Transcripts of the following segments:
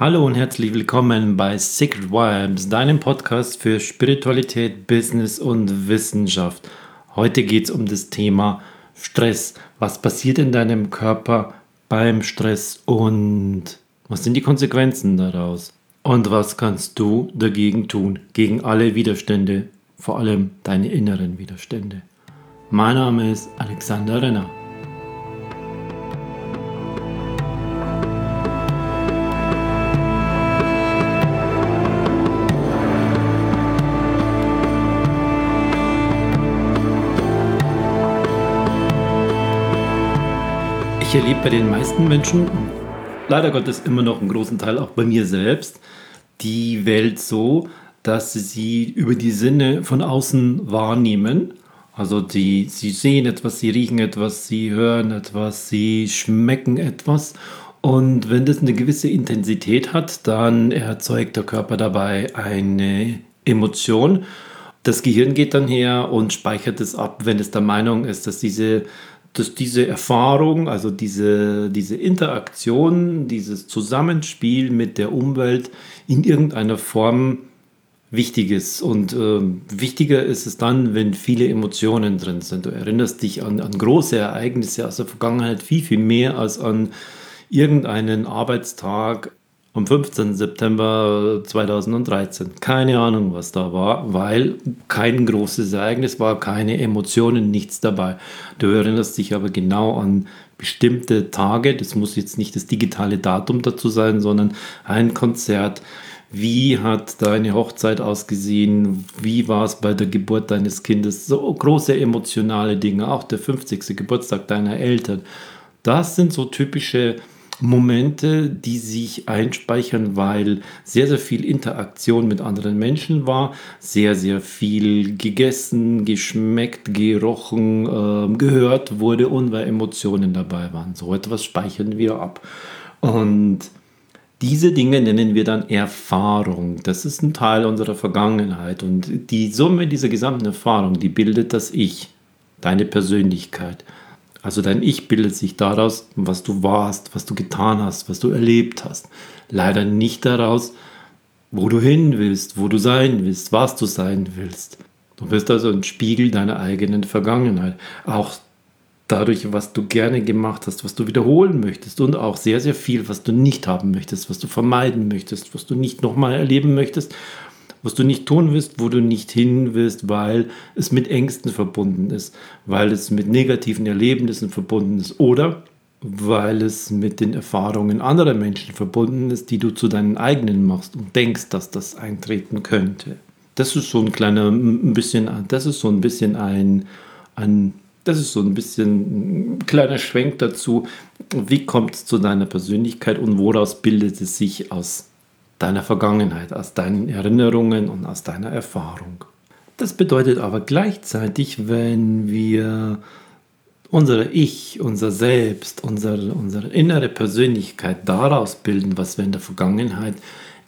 Hallo und herzlich willkommen bei Secret Vibes, deinem Podcast für Spiritualität, Business und Wissenschaft. Heute geht es um das Thema Stress. Was passiert in deinem Körper beim Stress und was sind die Konsequenzen daraus? Und was kannst du dagegen tun, gegen alle Widerstände, vor allem deine inneren Widerstände? Mein Name ist Alexander Renner. Ich erlebe bei den meisten Menschen, leider Gottes immer noch einen großen Teil auch bei mir selbst, die Welt so, dass sie über die Sinne von außen wahrnehmen. Also die, sie sehen etwas, sie riechen etwas, sie hören etwas, sie schmecken etwas. Und wenn das eine gewisse Intensität hat, dann erzeugt der Körper dabei eine Emotion. Das Gehirn geht dann her und speichert es ab, wenn es der Meinung ist, dass diese dass diese Erfahrung, also diese, diese Interaktion, dieses Zusammenspiel mit der Umwelt in irgendeiner Form wichtig ist. Und äh, wichtiger ist es dann, wenn viele Emotionen drin sind. Du erinnerst dich an, an große Ereignisse aus der Vergangenheit viel, viel mehr als an irgendeinen Arbeitstag am 15. September 2013. Keine Ahnung, was da war, weil kein großes Ereignis war, keine Emotionen, nichts dabei. Du erinnerst dich aber genau an bestimmte Tage, das muss jetzt nicht das digitale Datum dazu sein, sondern ein Konzert. Wie hat deine Hochzeit ausgesehen? Wie war es bei der Geburt deines Kindes? So große emotionale Dinge, auch der 50. Geburtstag deiner Eltern. Das sind so typische Momente, die sich einspeichern, weil sehr, sehr viel Interaktion mit anderen Menschen war, sehr, sehr viel gegessen, geschmeckt, gerochen, äh, gehört wurde und weil Emotionen dabei waren. So etwas speichern wir ab. Und diese Dinge nennen wir dann Erfahrung. Das ist ein Teil unserer Vergangenheit. Und die Summe dieser gesamten Erfahrung, die bildet das Ich, deine Persönlichkeit. Also dein Ich bildet sich daraus, was du warst, was du getan hast, was du erlebt hast. Leider nicht daraus, wo du hin willst, wo du sein willst, was du sein willst. Du bist also ein Spiegel deiner eigenen Vergangenheit. Auch dadurch, was du gerne gemacht hast, was du wiederholen möchtest und auch sehr, sehr viel, was du nicht haben möchtest, was du vermeiden möchtest, was du nicht nochmal erleben möchtest was du nicht tun willst, wo du nicht hin willst, weil es mit Ängsten verbunden ist, weil es mit negativen Erlebnissen verbunden ist oder weil es mit den Erfahrungen anderer Menschen verbunden ist, die du zu deinen eigenen machst und denkst, dass das eintreten könnte. Das ist so ein kleiner, ein bisschen, das ist so ein bisschen ein, ein das ist so ein bisschen ein kleiner Schwenk dazu, wie kommt es zu deiner Persönlichkeit und woraus bildet es sich aus deiner Vergangenheit, aus deinen Erinnerungen und aus deiner Erfahrung. Das bedeutet aber gleichzeitig, wenn wir unser Ich, unser Selbst, unsere, unsere innere Persönlichkeit daraus bilden, was wir in der Vergangenheit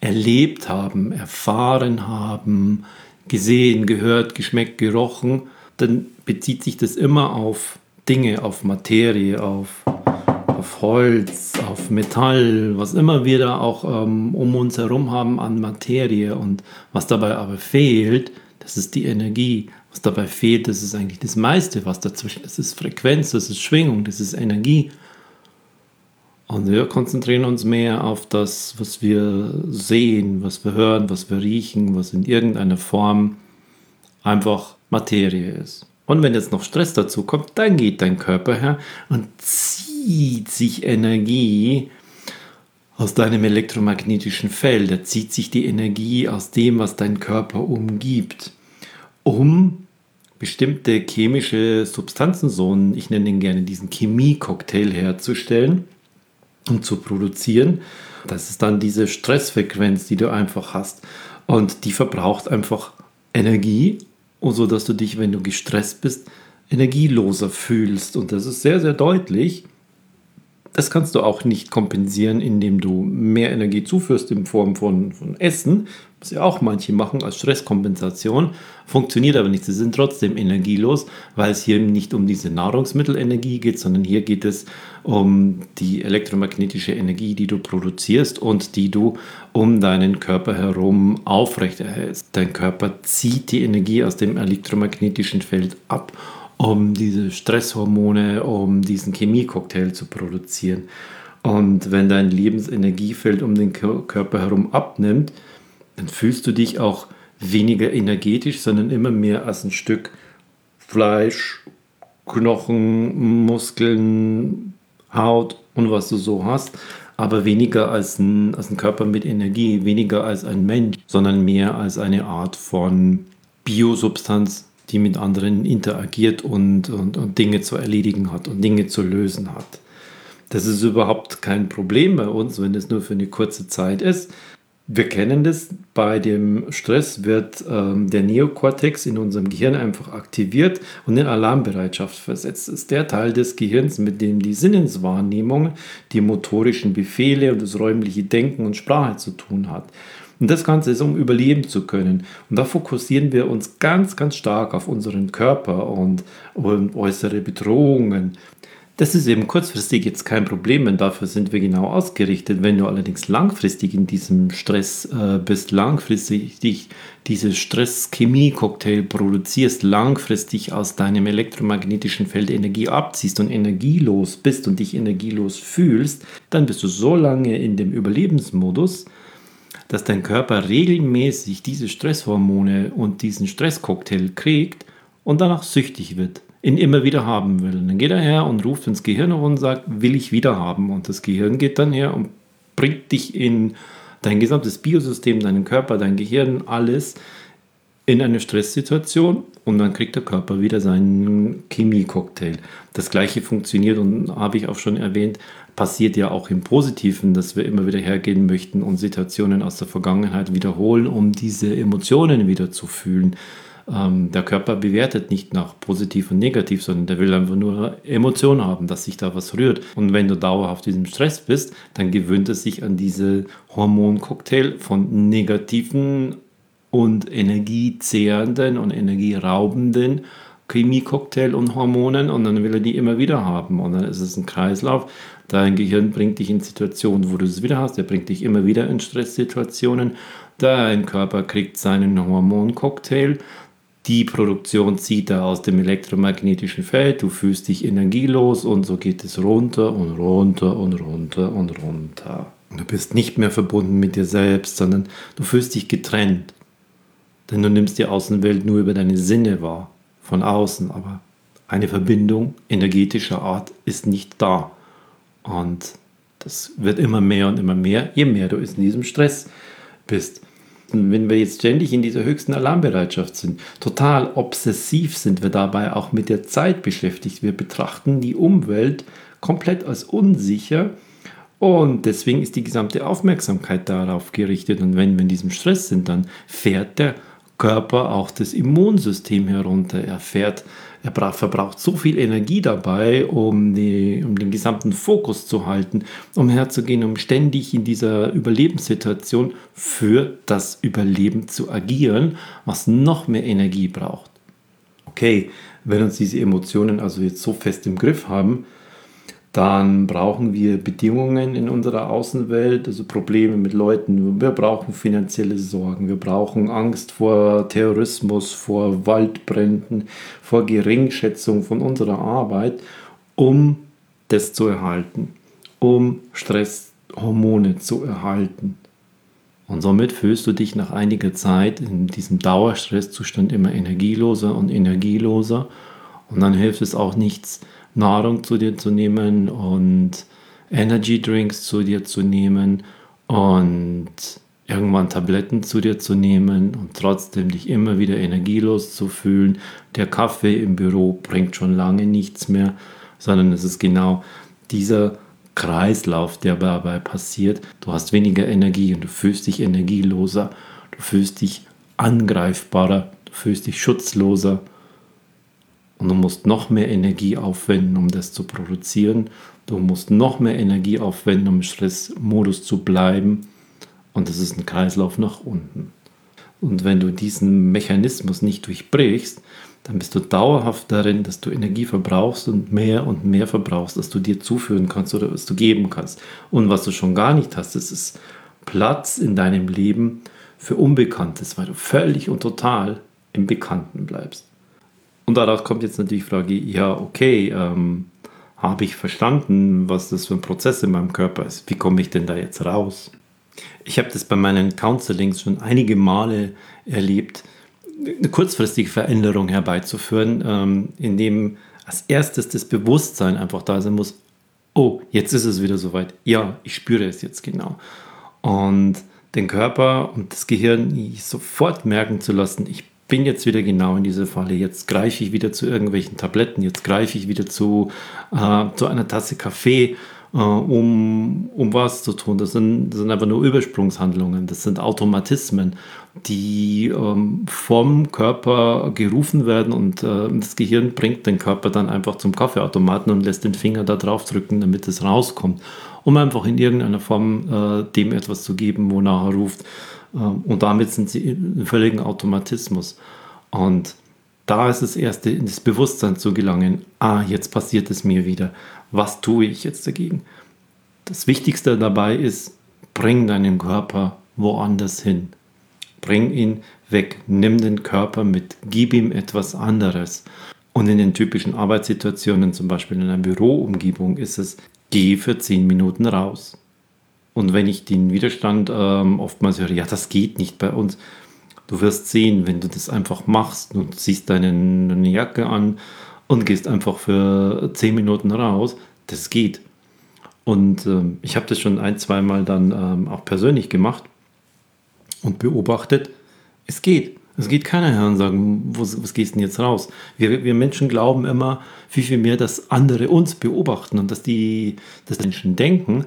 erlebt haben, erfahren haben, gesehen, gehört, geschmeckt, gerochen, dann bezieht sich das immer auf Dinge, auf Materie, auf auf Holz, auf Metall, was immer wir da auch ähm, um uns herum haben an Materie. Und was dabei aber fehlt, das ist die Energie. Was dabei fehlt, das ist eigentlich das meiste, was dazwischen ist. Das ist Frequenz, das ist Schwingung, das ist Energie. Und wir konzentrieren uns mehr auf das, was wir sehen, was wir hören, was wir riechen, was in irgendeiner Form einfach Materie ist. Und wenn jetzt noch Stress dazu kommt, dann geht dein Körper her und zieht sich Energie aus deinem elektromagnetischen Feld, da zieht sich die Energie aus dem, was dein Körper umgibt, um bestimmte chemische Substanzen, so ich nenne ihn gerne diesen Chemie-Cocktail herzustellen und zu produzieren. Das ist dann diese Stressfrequenz, die du einfach hast. Und die verbraucht einfach Energie, so dass du dich, wenn du gestresst bist, energieloser fühlst. Und das ist sehr, sehr deutlich. Das kannst du auch nicht kompensieren, indem du mehr Energie zuführst in Form von, von Essen, was ja auch manche machen als Stresskompensation, funktioniert aber nicht. Sie sind trotzdem energielos, weil es hier nicht um diese Nahrungsmittelenergie geht, sondern hier geht es um die elektromagnetische Energie, die du produzierst und die du um deinen Körper herum aufrechterhältst. Dein Körper zieht die Energie aus dem elektromagnetischen Feld ab, um diese Stresshormone, um diesen Chemiecocktail zu produzieren. Und wenn dein Lebensenergiefeld um den Körper herum abnimmt, dann fühlst du dich auch weniger energetisch, sondern immer mehr als ein Stück Fleisch, Knochen, Muskeln, Haut und was du so hast, aber weniger als ein, als ein Körper mit Energie, weniger als ein Mensch, sondern mehr als eine Art von Biosubstanz, die mit anderen interagiert und, und, und Dinge zu erledigen hat und Dinge zu lösen hat. Das ist überhaupt kein Problem bei uns, wenn es nur für eine kurze Zeit ist. Wir kennen das, bei dem Stress wird ähm, der Neokortex in unserem Gehirn einfach aktiviert und in Alarmbereitschaft versetzt. Das ist der Teil des Gehirns, mit dem die Sinneswahrnehmung, die motorischen Befehle und das räumliche Denken und Sprache zu tun hat. Und das Ganze ist, um überleben zu können. Und da fokussieren wir uns ganz, ganz stark auf unseren Körper und, und äußere Bedrohungen. Das ist eben kurzfristig jetzt kein Problem, denn dafür sind wir genau ausgerichtet. Wenn du allerdings langfristig in diesem Stress äh, bist, langfristig dich dieses Stress-Chemie-Cocktail produzierst, langfristig aus deinem elektromagnetischen Feld Energie abziehst und energielos bist und dich energielos fühlst, dann bist du so lange in dem Überlebensmodus, dass dein Körper regelmäßig diese Stresshormone und diesen Stresscocktail kriegt und danach süchtig wird ihn immer wieder haben will. Und dann geht er her und ruft ins Gehirn und sagt, will ich wieder haben. Und das Gehirn geht dann her und bringt dich in dein gesamtes Biosystem, deinen Körper, dein Gehirn, alles in eine Stresssituation und dann kriegt der Körper wieder seinen Chemie-Cocktail. Das gleiche funktioniert und habe ich auch schon erwähnt, passiert ja auch im Positiven, dass wir immer wieder hergehen möchten und Situationen aus der Vergangenheit wiederholen, um diese Emotionen wieder zu fühlen. Ähm, der Körper bewertet nicht nach positiv und negativ, sondern der will einfach nur Emotionen haben, dass sich da was rührt. Und wenn du dauerhaft diesem Stress bist, dann gewöhnt es sich an diese Hormoncocktail von negativen und energiezehrenden und energieraubenden Chemiecocktail und Hormonen und dann will er die immer wieder haben. Und dann ist es ein Kreislauf. Dein Gehirn bringt dich in Situationen, wo du es wieder hast. Er bringt dich immer wieder in Stresssituationen. Dein Körper kriegt seinen Hormoncocktail die Produktion zieht er aus dem elektromagnetischen Feld, du fühlst dich energielos und so geht es runter und runter und runter und runter. Du bist nicht mehr verbunden mit dir selbst, sondern du fühlst dich getrennt. Denn du nimmst die Außenwelt nur über deine Sinne wahr, von außen, aber eine Verbindung energetischer Art ist nicht da. Und das wird immer mehr und immer mehr, je mehr du in diesem Stress bist wenn wir jetzt ständig in dieser höchsten Alarmbereitschaft sind, total obsessiv sind wir dabei auch mit der Zeit beschäftigt. Wir betrachten die Umwelt komplett als unsicher und deswegen ist die gesamte Aufmerksamkeit darauf gerichtet. Und wenn wir in diesem Stress sind, dann fährt der Körper auch das Immunsystem herunter. Er fährt er verbraucht so viel Energie dabei, um, die, um den gesamten Fokus zu halten, um herzugehen, um ständig in dieser Überlebenssituation für das Überleben zu agieren, was noch mehr Energie braucht. Okay, wenn uns diese Emotionen also jetzt so fest im Griff haben, dann brauchen wir Bedingungen in unserer Außenwelt, also Probleme mit Leuten. Wir brauchen finanzielle Sorgen, wir brauchen Angst vor Terrorismus, vor Waldbränden, vor Geringschätzung von unserer Arbeit, um das zu erhalten, um Stresshormone zu erhalten. Und somit fühlst du dich nach einiger Zeit in diesem Dauerstresszustand immer energieloser und energieloser. Und dann hilft es auch nichts, Nahrung zu dir zu nehmen und Energy Drinks zu dir zu nehmen und irgendwann Tabletten zu dir zu nehmen und trotzdem dich immer wieder energielos zu fühlen. Der Kaffee im Büro bringt schon lange nichts mehr, sondern es ist genau dieser Kreislauf, der dabei passiert. Du hast weniger Energie und du fühlst dich energieloser, du fühlst dich angreifbarer, du fühlst dich schutzloser und du musst noch mehr Energie aufwenden, um das zu produzieren. Du musst noch mehr Energie aufwenden, um im Stressmodus zu bleiben. Und das ist ein Kreislauf nach unten. Und wenn du diesen Mechanismus nicht durchbrichst, dann bist du dauerhaft darin, dass du Energie verbrauchst und mehr und mehr verbrauchst, dass du dir zuführen kannst oder was du geben kannst. Und was du schon gar nicht hast, das ist Platz in deinem Leben für Unbekanntes, weil du völlig und total im Bekannten bleibst. Und daraus kommt jetzt natürlich die Frage, ja, okay, ähm, habe ich verstanden, was das für ein Prozess in meinem Körper ist? Wie komme ich denn da jetzt raus? Ich habe das bei meinen Counselings schon einige Male erlebt, eine kurzfristige Veränderung herbeizuführen, ähm, indem als erstes das Bewusstsein einfach da sein muss, oh, jetzt ist es wieder soweit. Ja, ich spüre es jetzt genau. Und den Körper und das Gehirn sofort merken zu lassen, ich bin jetzt wieder genau in dieser Falle. Jetzt greife ich wieder zu irgendwelchen Tabletten, jetzt greife ich wieder zu, äh, zu einer Tasse Kaffee äh, um, um was zu tun. Das sind, das sind einfach nur Übersprungshandlungen, das sind Automatismen, die ähm, vom Körper gerufen werden und äh, das Gehirn bringt den Körper dann einfach zum Kaffeeautomaten und lässt den Finger da drauf drücken, damit es rauskommt, um einfach in irgendeiner Form äh, dem etwas zu geben, wonach er ruft. Äh, und damit sind sie in völligen Automatismus. Und da ist das Erste, in das Bewusstsein zu gelangen, ah, jetzt passiert es mir wieder was tue ich jetzt dagegen? Das Wichtigste dabei ist, bring deinen Körper woanders hin. Bring ihn weg, nimm den Körper mit, gib ihm etwas anderes. Und in den typischen Arbeitssituationen, zum Beispiel in einer Büroumgebung, ist es, geh für 10 Minuten raus. Und wenn ich den Widerstand ähm, oftmals höre, ja, das geht nicht bei uns, du wirst sehen, wenn du das einfach machst und ziehst deine, deine Jacke an und gehst einfach für zehn Minuten raus. Das geht. Und ähm, ich habe das schon ein, zweimal dann ähm, auch persönlich gemacht und beobachtet. Es geht. Es geht keiner her und sagen, wo, was gehst denn jetzt raus? Wir, wir Menschen glauben immer viel, viel mehr, dass andere uns beobachten und dass die dass Menschen denken.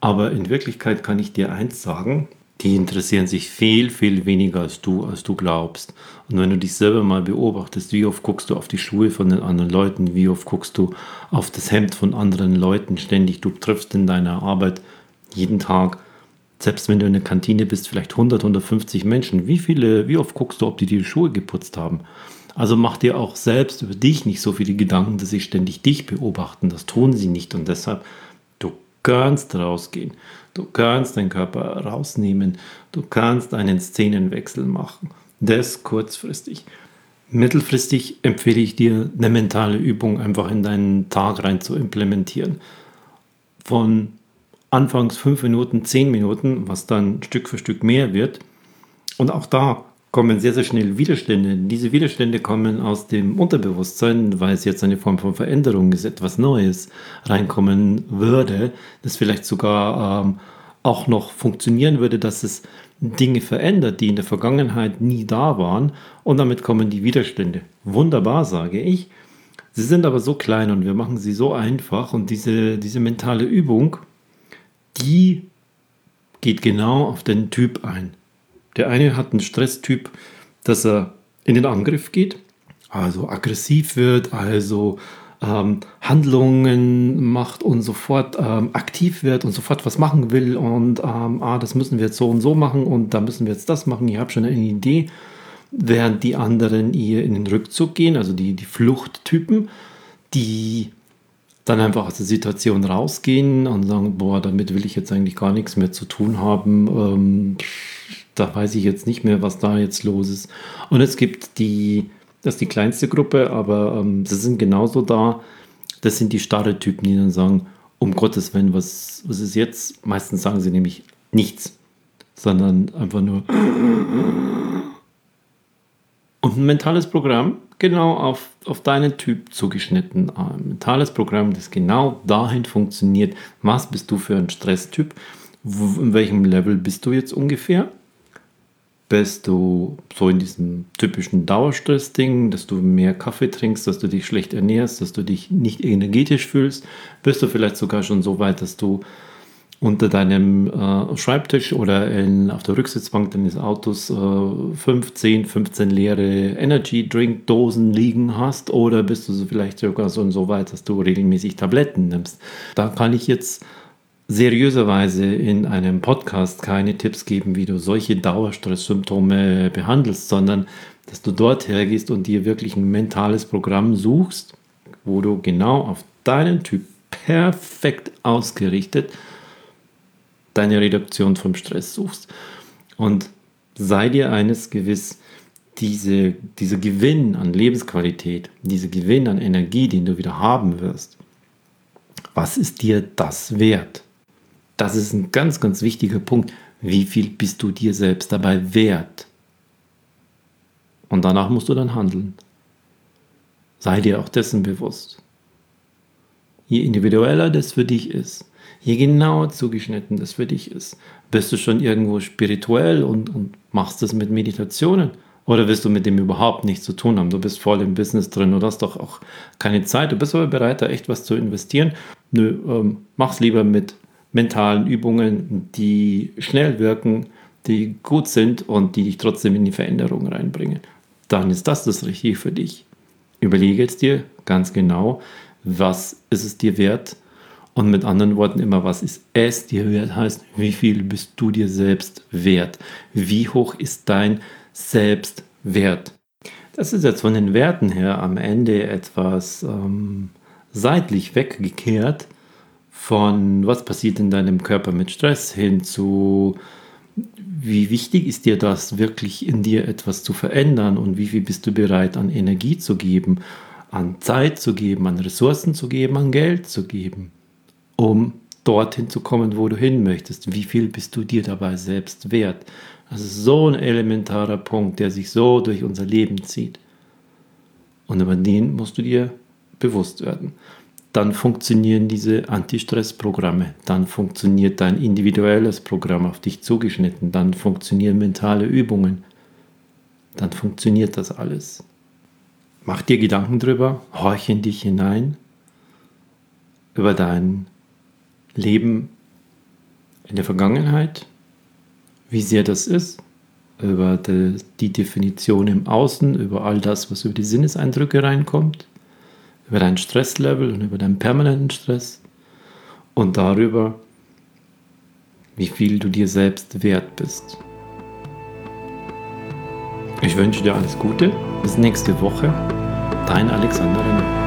Aber in Wirklichkeit kann ich dir eins sagen, die interessieren sich viel, viel weniger als du, als du glaubst. Und wenn du dich selber mal beobachtest, wie oft guckst du auf die Schuhe von den anderen Leuten, wie oft guckst du auf das Hemd von anderen Leuten ständig, du triffst in deiner Arbeit jeden Tag, selbst wenn du in der Kantine bist, vielleicht 100, 150 Menschen, wie viele, wie oft guckst du, ob die die Schuhe geputzt haben? Also mach dir auch selbst über dich nicht so viele Gedanken, dass sie ständig dich beobachten. Das tun sie nicht und deshalb, kannst rausgehen. Du kannst deinen Körper rausnehmen. Du kannst einen Szenenwechsel machen. Das kurzfristig. Mittelfristig empfehle ich dir, eine mentale Übung einfach in deinen Tag rein zu implementieren. Von anfangs fünf Minuten, zehn Minuten, was dann Stück für Stück mehr wird. Und auch da kommen sehr, sehr schnell Widerstände. Diese Widerstände kommen aus dem Unterbewusstsein, weil es jetzt eine Form von Veränderung ist, etwas Neues reinkommen würde, das vielleicht sogar ähm, auch noch funktionieren würde, dass es Dinge verändert, die in der Vergangenheit nie da waren. Und damit kommen die Widerstände. Wunderbar, sage ich. Sie sind aber so klein und wir machen sie so einfach. Und diese, diese mentale Übung, die geht genau auf den Typ ein. Der eine hat einen Stresstyp, dass er in den Angriff geht, also aggressiv wird, also ähm, Handlungen macht und sofort ähm, aktiv wird und sofort was machen will und ähm, ah, das müssen wir jetzt so und so machen und da müssen wir jetzt das machen. Ich habe schon eine Idee, während die anderen eher in den Rückzug gehen, also die, die Fluchttypen, die dann einfach aus der Situation rausgehen und sagen, boah, damit will ich jetzt eigentlich gar nichts mehr zu tun haben. Ähm, da weiß ich jetzt nicht mehr, was da jetzt los ist. Und es gibt die, das ist die kleinste Gruppe, aber ähm, sie sind genauso da. Das sind die starre Typen, die dann sagen, um Gottes Willen, was, was ist jetzt? Meistens sagen sie nämlich nichts, sondern einfach nur. Und ein mentales Programm, genau auf, auf deinen Typ zugeschnitten. Ein mentales Programm, das genau dahin funktioniert. Was bist du für ein Stresstyp? In welchem Level bist du jetzt ungefähr? Bist du so in diesem typischen Dauerstress-Ding, dass du mehr Kaffee trinkst, dass du dich schlecht ernährst, dass du dich nicht energetisch fühlst, bist du vielleicht sogar schon so weit, dass du unter deinem äh, Schreibtisch oder in, auf der Rücksitzbank deines Autos äh, 15, 15 leere Energy-Drink-Dosen liegen hast oder bist du so vielleicht sogar so, so weit, dass du regelmäßig Tabletten nimmst. Da kann ich jetzt seriöserweise in einem Podcast keine Tipps geben, wie du solche Dauerstresssymptome behandelst, sondern dass du dort hergehst und dir wirklich ein mentales Programm suchst, wo du genau auf deinen Typ perfekt ausgerichtet deine Reduktion vom Stress suchst. Und sei dir eines gewiss, diese, dieser Gewinn an Lebensqualität, dieser Gewinn an Energie, den du wieder haben wirst, was ist dir das wert? Das ist ein ganz, ganz wichtiger Punkt. Wie viel bist du dir selbst dabei wert? Und danach musst du dann handeln. Sei dir auch dessen bewusst. Je individueller das für dich ist, je genauer zugeschnitten das für dich ist, bist du schon irgendwo spirituell und, und machst das mit Meditationen. Oder willst du mit dem überhaupt nichts zu tun haben? Du bist voll im Business drin und hast doch auch keine Zeit. Du bist aber bereit, da echt was zu investieren. Nö, ähm, mach's lieber mit mentalen Übungen, die schnell wirken, die gut sind und die dich trotzdem in die Veränderung reinbringen. Dann ist das das Richtige für dich. Überlege jetzt dir ganz genau, was ist es dir wert? Und mit anderen Worten immer, was ist es dir wert? Heißt, wie viel bist du dir selbst wert? Wie hoch ist dein Selbstwert? Das ist jetzt von den Werten her am Ende etwas ähm, seitlich weggekehrt von was passiert in deinem Körper mit Stress hin zu wie wichtig ist dir das, wirklich in dir etwas zu verändern und wie viel bist du bereit an Energie zu geben an Zeit zu geben, an Ressourcen zu geben, an Geld zu geben, um dorthin zu kommen, wo du hin möchtest. Wie viel bist du dir dabei selbst wert? Das ist so ein elementarer Punkt, der sich so durch unser Leben zieht. Und über den musst du dir bewusst werden. Dann funktionieren diese Anti-Stress-Programme. Dann funktioniert dein individuelles Programm auf dich zugeschnitten. Dann funktionieren mentale Übungen. Dann funktioniert das alles. Mach dir Gedanken drüber, horch in dich hinein, über dein Leben in der Vergangenheit, wie sehr das ist, über die, Definition im Außen, über all das, was über die Sinneseindrücke reinkommt, über dein Stresslevel und über deinen permanenten Stress und darüber, wie viel du dir selbst wert bist. Ich wünsche dir alles Gute. Bis nächste Woche. Dein Alexander Renner.